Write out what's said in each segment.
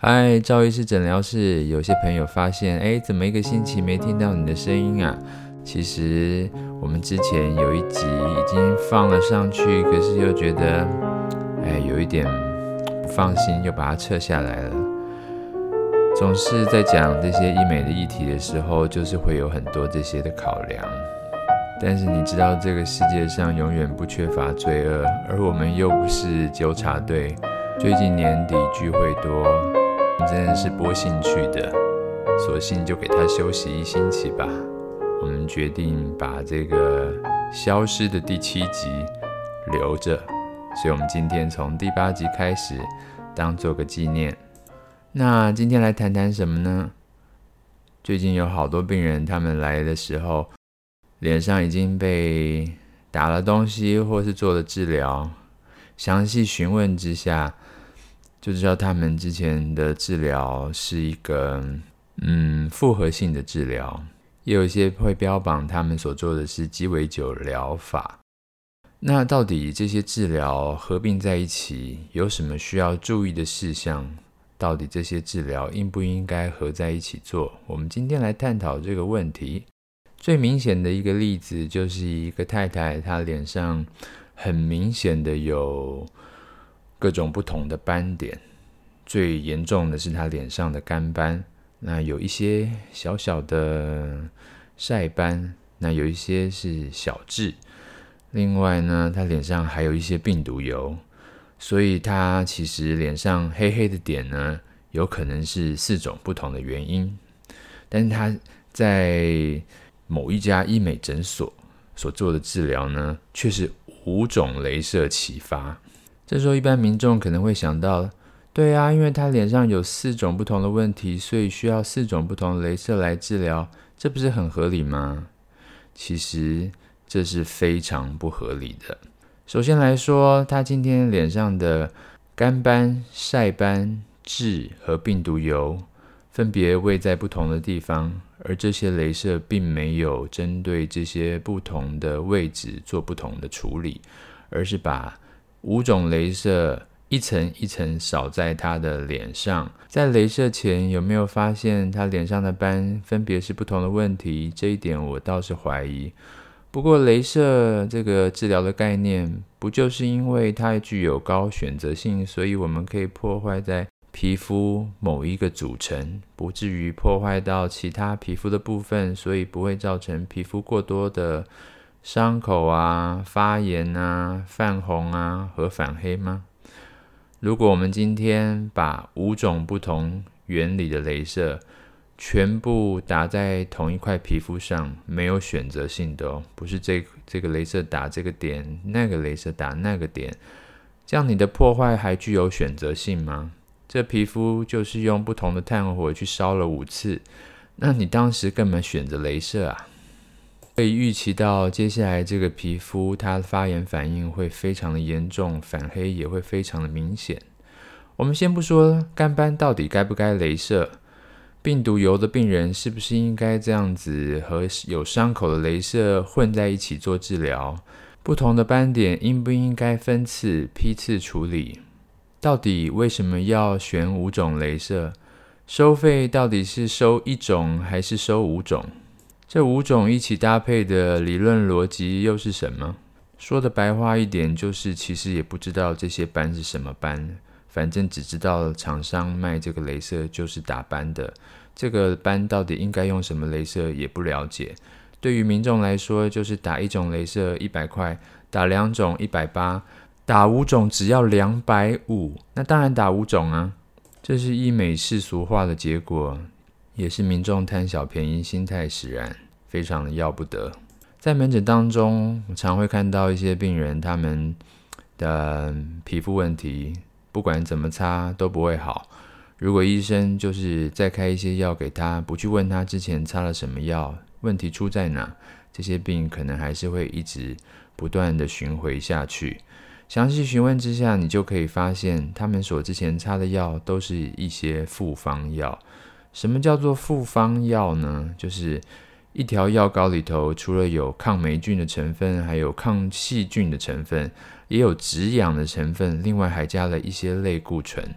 嗨，赵医师诊疗室。有些朋友发现，哎，怎么一个星期没听到你的声音啊？其实我们之前有一集已经放了上去，可是又觉得，哎，有一点不放心，又把它撤下来了。总是在讲这些医美的议题的时候，就是会有很多这些的考量。但是你知道，这个世界上永远不缺乏罪恶，而我们又不是纠察队。最近年底聚会多。真的是播兴趣的，索性就给他休息一星期吧。我们决定把这个消失的第七集留着，所以我们今天从第八集开始，当做个纪念。那今天来谈谈什么呢？最近有好多病人，他们来的时候，脸上已经被打了东西，或是做了治疗。详细询问之下，就知道他们之前的治疗是一个嗯复合性的治疗，也有一些会标榜他们所做的是鸡尾酒疗法。那到底这些治疗合并在一起有什么需要注意的事项？到底这些治疗应不应该合在一起做？我们今天来探讨这个问题。最明显的一个例子就是一个太太，她脸上很明显的有。各种不同的斑点，最严重的是他脸上的干斑，那有一些小小的晒斑，那有一些是小痣。另外呢，他脸上还有一些病毒疣，所以他其实脸上黑黑的点呢，有可能是四种不同的原因。但是他在某一家医美诊所所做的治疗呢，却是五种镭射齐发。这时候，一般民众可能会想到，对啊，因为他脸上有四种不同的问题，所以需要四种不同的镭射来治疗，这不是很合理吗？其实这是非常不合理的。首先来说，他今天脸上的干斑、晒斑、痣和病毒疣，分别位在不同的地方，而这些镭射并没有针对这些不同的位置做不同的处理，而是把五种镭射一层一层扫在他的脸上，在镭射前有没有发现他脸上的斑分别是不同的问题？这一点我倒是怀疑。不过，镭射这个治疗的概念，不就是因为它具有高选择性，所以我们可以破坏在皮肤某一个组成，不至于破坏到其他皮肤的部分，所以不会造成皮肤过多的。伤口啊、发炎啊、泛红啊和反黑吗？如果我们今天把五种不同原理的镭射全部打在同一块皮肤上，没有选择性的哦，不是这这个镭射打这个点，那个镭射打那个点，这样你的破坏还具有选择性吗？这皮肤就是用不同的炭火去烧了五次，那你当时根本选择镭射啊？可以预期到，接下来这个皮肤它的发炎反应会非常的严重，反黑也会非常的明显。我们先不说干斑到底该不该雷射，病毒疣的病人是不是应该这样子和有伤口的雷射混在一起做治疗？不同的斑点应不应该分次批次处理？到底为什么要选五种雷射？收费到底是收一种还是收五种？这五种一起搭配的理论逻辑又是什么？说的白话一点，就是其实也不知道这些斑是什么斑，反正只知道厂商卖这个镭射就是打斑的。这个斑到底应该用什么镭射也不了解。对于民众来说，就是打一种镭射一百块，打两种一百八，打五种只要两百五。那当然打五种啊，这是医美世俗化的结果。也是民众贪小便宜心态使然，非常的要不得。在门诊当中，常会看到一些病人，他们的皮肤问题，不管怎么擦都不会好。如果医生就是再开一些药给他，不去问他之前擦了什么药，问题出在哪，这些病可能还是会一直不断的巡回下去。详细询问之下，你就可以发现，他们所之前擦的药都是一些复方药。什么叫做复方药呢？就是一条药膏里头，除了有抗霉菌的成分，还有抗细菌的成分，也有止痒的成分，另外还加了一些类固醇。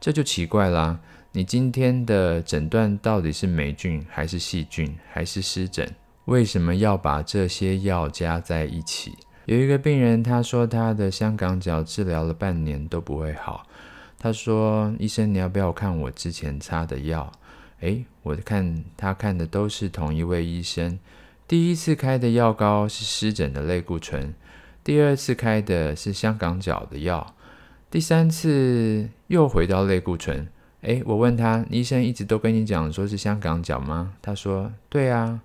这就奇怪啦！你今天的诊断到底是霉菌还是细菌还是湿疹？为什么要把这些药加在一起？有一个病人，他说他的香港脚治疗了半年都不会好。他说：“医生，你要不要看我之前擦的药？”诶，我看他看的都是同一位医生。第一次开的药膏是湿疹的类固醇，第二次开的是香港脚的药，第三次又回到类固醇。诶，我问他，医生一直都跟你讲说是香港脚吗？他说：“对啊。”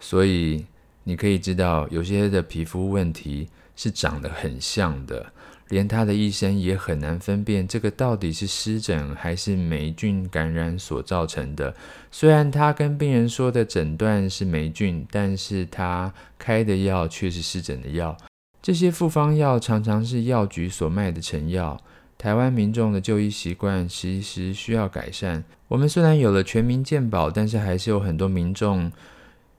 所以。你可以知道，有些的皮肤问题是长得很像的，连他的医生也很难分辨这个到底是湿疹还是霉菌感染所造成的。虽然他跟病人说的诊断是霉菌，但是他开的药却是湿疹的药。这些复方药常常是药局所卖的成药。台湾民众的就医习惯其实需要改善。我们虽然有了全民健保，但是还是有很多民众。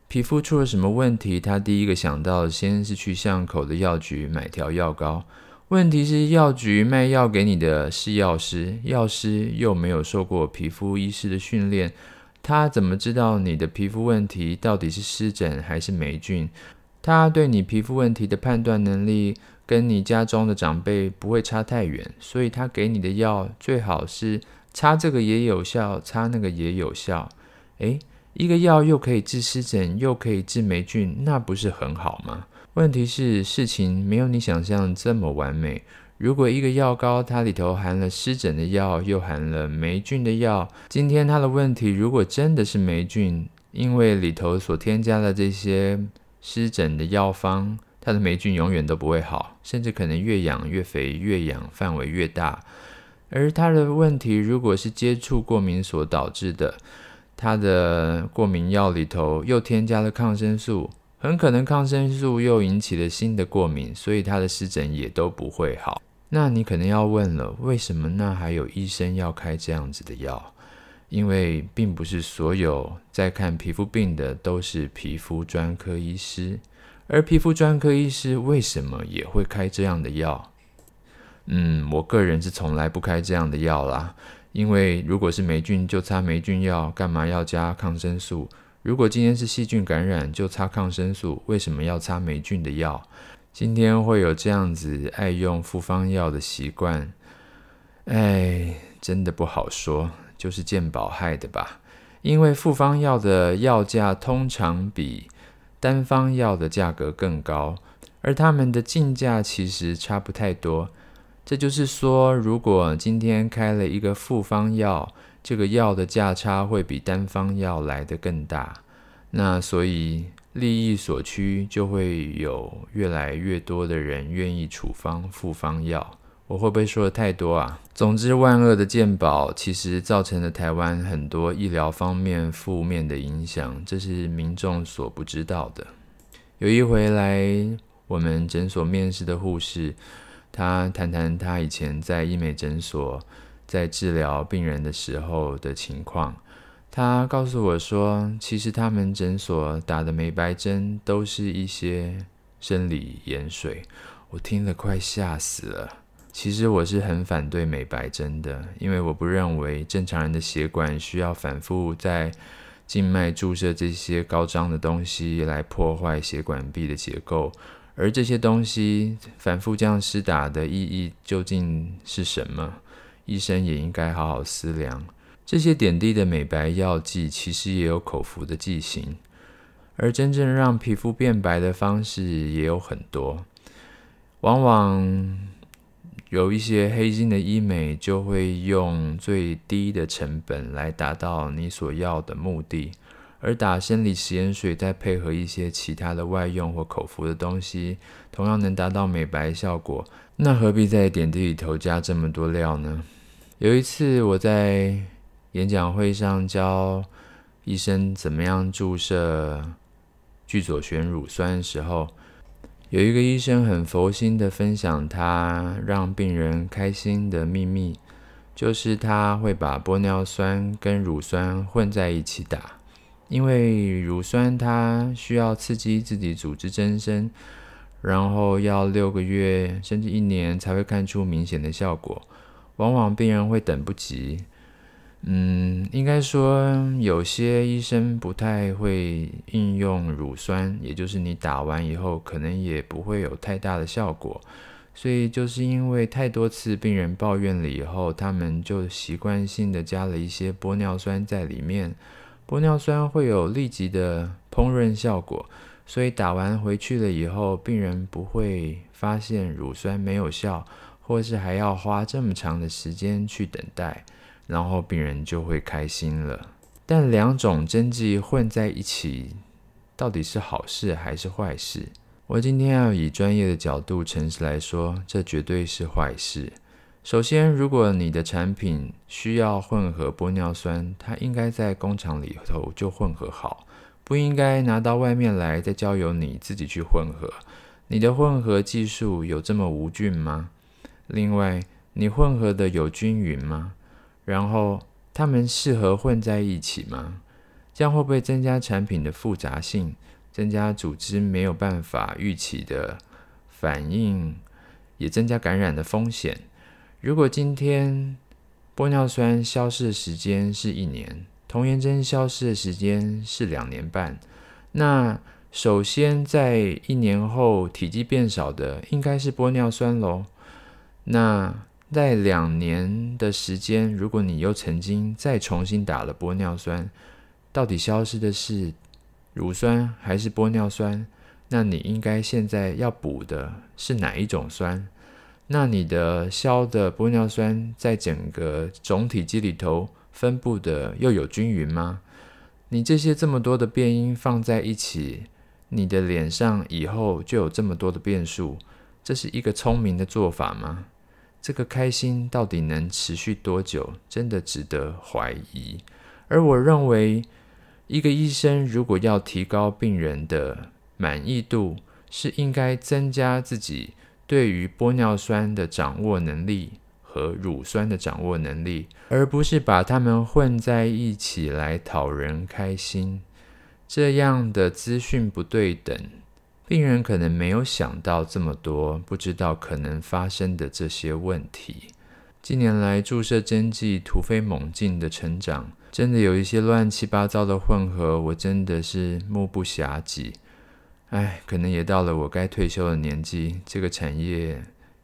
皮肤出了什么问题？他第一个想到先是去巷口的药局买条药膏。问题是药局卖药给你的是药师，药师又没有受过皮肤医师的训练，他怎么知道你的皮肤问题到底是湿疹还是霉菌？他对你皮肤问题的判断能力跟你家中的长辈不会差太远，所以他给你的药最好是擦这个也有效，擦那个也有效。诶。一个药又可以治湿疹，又可以治霉菌，那不是很好吗？问题是事情没有你想象这么完美。如果一个药膏它里头含了湿疹的药，又含了霉菌的药，今天它的问题如果真的是霉菌，因为里头所添加的这些湿疹的药方，它的霉菌永远都不会好，甚至可能越养越肥，越养范围越大。而它的问题如果是接触过敏所导致的。它的过敏药里头又添加了抗生素，很可能抗生素又引起了新的过敏，所以他的湿疹也都不会好。那你可能要问了，为什么那还有医生要开这样子的药？因为并不是所有在看皮肤病的都是皮肤专科医师，而皮肤专科医师为什么也会开这样的药？嗯，我个人是从来不开这样的药啦。因为如果是霉菌，就擦霉菌药，干嘛要加抗生素？如果今天是细菌感染，就擦抗生素，为什么要擦霉菌的药？今天会有这样子爱用复方药的习惯，哎，真的不好说，就是健保害的吧？因为复方药的药价通常比单方药的价格更高，而他们的进价其实差不太多。这就是说，如果今天开了一个复方药，这个药的价差会比单方药来得更大。那所以利益所趋，就会有越来越多的人愿意处方复方药。我会不会说的太多啊？总之，万恶的健保其实造成了台湾很多医疗方面负面的影响，这是民众所不知道的。有一回来我们诊所面试的护士。他谈谈他以前在医美诊所在治疗病人的时候的情况。他告诉我说，其实他们诊所打的美白针都是一些生理盐水。我听了快吓死了。其实我是很反对美白针的，因为我不认为正常人的血管需要反复在静脉注射这些高张的东西来破坏血管壁的结构。而这些东西反复这样施打的意义究竟是什么？医生也应该好好思量。这些点滴的美白药剂其实也有口服的剂型，而真正让皮肤变白的方式也有很多。往往有一些黑心的医美就会用最低的成本来达到你所要的目的。而打生理食盐水，再配合一些其他的外用或口服的东西，同样能达到美白效果。那何必在点滴里头加这么多料呢？有一次我在演讲会上教医生怎么样注射聚左旋乳酸的时候，有一个医生很佛心的分享他让病人开心的秘密，就是他会把玻尿酸跟乳酸混在一起打。因为乳酸它需要刺激自己组织增生，然后要六个月甚至一年才会看出明显的效果。往往病人会等不及，嗯，应该说有些医生不太会应用乳酸，也就是你打完以后可能也不会有太大的效果。所以就是因为太多次病人抱怨了以后，他们就习惯性的加了一些玻尿酸在里面。玻尿酸会有立即的烹饪效果，所以打完回去了以后，病人不会发现乳酸没有效，或是还要花这么长的时间去等待。然后病人就会开心了。但两种针剂混在一起，到底是好事还是坏事？我今天要以专业的角度诚实来说，这绝对是坏事。首先，如果你的产品需要混合玻尿酸，它应该在工厂里头就混合好，不应该拿到外面来再交由你自己去混合。你的混合技术有这么无菌吗？另外，你混合的有均匀吗？然后，它们适合混在一起吗？这样会不会增加产品的复杂性，增加组织没有办法预期的反应，也增加感染的风险？如果今天玻尿酸消失的时间是一年，童颜针消失的时间是两年半，那首先在一年后体积变少的应该是玻尿酸喽？那？在两年的时间，如果你又曾经再重新打了玻尿酸，到底消失的是乳酸还是玻尿酸？那你应该现在要补的是哪一种酸？那你的消的玻尿酸在整个总体积里头分布的又有均匀吗？你这些这么多的变因放在一起，你的脸上以后就有这么多的变数，这是一个聪明的做法吗？这个开心到底能持续多久？真的值得怀疑。而我认为，一个医生如果要提高病人的满意度，是应该增加自己对于玻尿酸的掌握能力和乳酸的掌握能力，而不是把它们混在一起来讨人开心。这样的资讯不对等。病人可能没有想到这么多，不知道可能发生的这些问题。近年来，注射针剂突飞猛进的成长，真的有一些乱七八糟的混合，我真的是目不暇给。唉，可能也到了我该退休的年纪，这个产业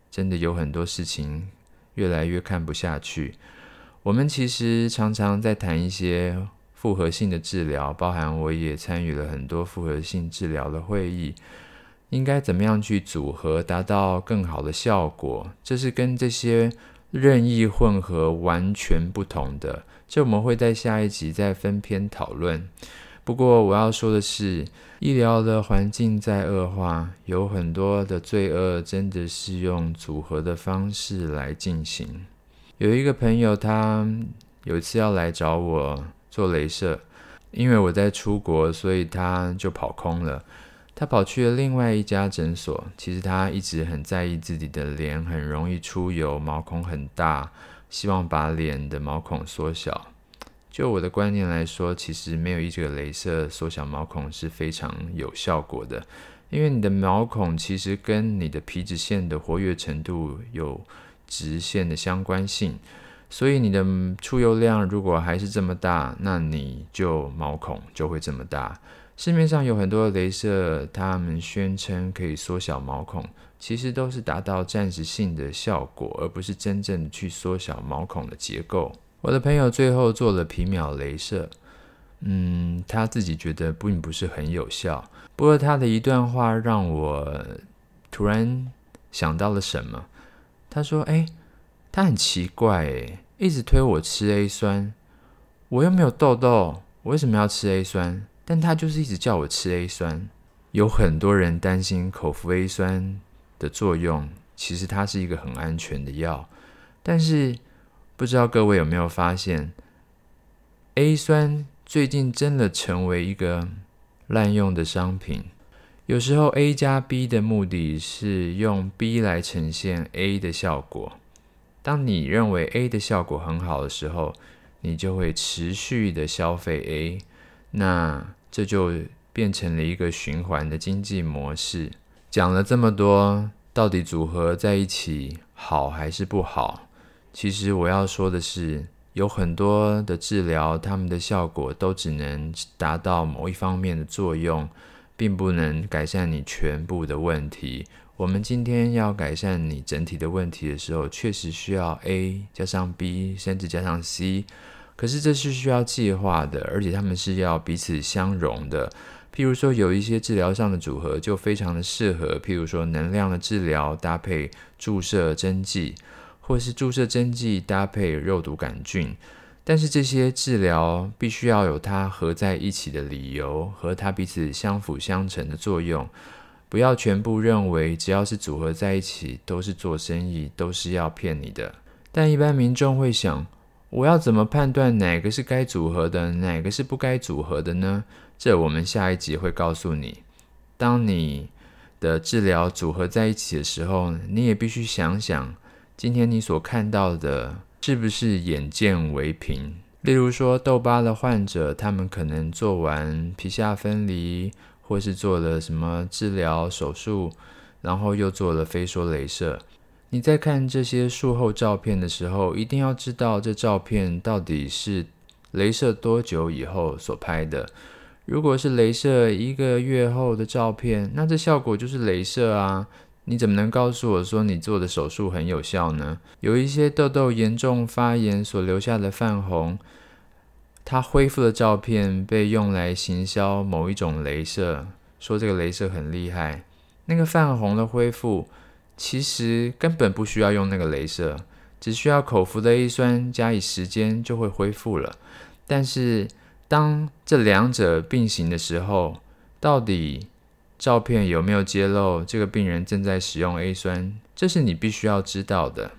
真的有很多事情越来越看不下去。我们其实常常在谈一些。复合性的治疗，包含我也参与了很多复合性治疗的会议，应该怎么样去组合，达到更好的效果？这是跟这些任意混合完全不同的。这我们会在下一集再分篇讨论。不过我要说的是，医疗的环境在恶化，有很多的罪恶真的是用组合的方式来进行。有一个朋友，他有一次要来找我。做镭射，因为我在出国，所以他就跑空了。他跑去了另外一家诊所。其实他一直很在意自己的脸很容易出油，毛孔很大，希望把脸的毛孔缩小。就我的观念来说，其实没有一个镭射缩小毛孔是非常有效果的，因为你的毛孔其实跟你的皮脂腺的活跃程度有直线的相关性。所以你的出油量如果还是这么大，那你就毛孔就会这么大。市面上有很多的镭射，他们宣称可以缩小毛孔，其实都是达到暂时性的效果，而不是真正去缩小毛孔的结构。我的朋友最后做了皮秒镭射，嗯，他自己觉得并不是很有效。不过他的一段话让我突然想到了什么，他说：“哎。”他很奇怪诶，一直推我吃 A 酸，我又没有痘痘，我为什么要吃 A 酸？但他就是一直叫我吃 A 酸。有很多人担心口服 A 酸的作用，其实它是一个很安全的药。但是不知道各位有没有发现，A 酸最近真的成为一个滥用的商品。有时候 A 加 B 的目的是用 B 来呈现 A 的效果。当你认为 A 的效果很好的时候，你就会持续的消费 A，那这就变成了一个循环的经济模式。讲了这么多，到底组合在一起好还是不好？其实我要说的是，有很多的治疗，他们的效果都只能达到某一方面的作用，并不能改善你全部的问题。我们今天要改善你整体的问题的时候，确实需要 A 加上 B，甚至加上 C。可是这是需要计划的，而且他们是要彼此相容的。譬如说，有一些治疗上的组合就非常的适合，譬如说能量的治疗搭配注射针剂。或是注射针剂搭配肉毒杆菌，但是这些治疗必须要有它合在一起的理由，和它彼此相辅相成的作用。不要全部认为只要是组合在一起都是做生意，都是要骗你的。但一般民众会想，我要怎么判断哪个是该组合的，哪个是不该组合的呢？这我们下一集会告诉你。当你的治疗组合在一起的时候，你也必须想想。今天你所看到的是不是眼见为凭？例如说，痘疤的患者，他们可能做完皮下分离，或是做了什么治疗手术，然后又做了飞梭雷射。你在看这些术后照片的时候，一定要知道这照片到底是雷射多久以后所拍的。如果是雷射一个月后的照片，那这效果就是雷射啊。你怎么能告诉我说你做的手术很有效呢？有一些痘痘严重发炎所留下的泛红，它恢复的照片被用来行销某一种镭射，说这个镭射很厉害。那个泛红的恢复其实根本不需要用那个镭射，只需要口服的 A 酸加以时间就会恢复了。但是当这两者并行的时候，到底，照片有没有揭露这个病人正在使用 A 酸？这是你必须要知道的。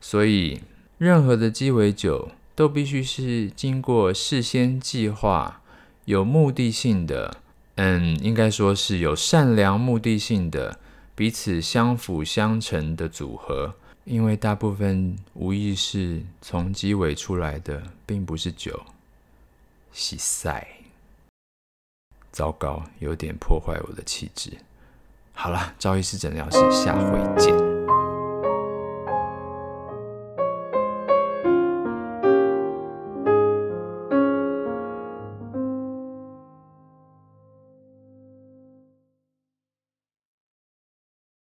所以，任何的鸡尾酒都必须是经过事先计划、有目的性的，嗯，应该说是有善良目的性的，彼此相辅相成的组合。因为大部分无意识从鸡尾出来的，并不是酒，是屎。糟糕，有点破坏我的气质。好了，赵医师诊疗室，下回见。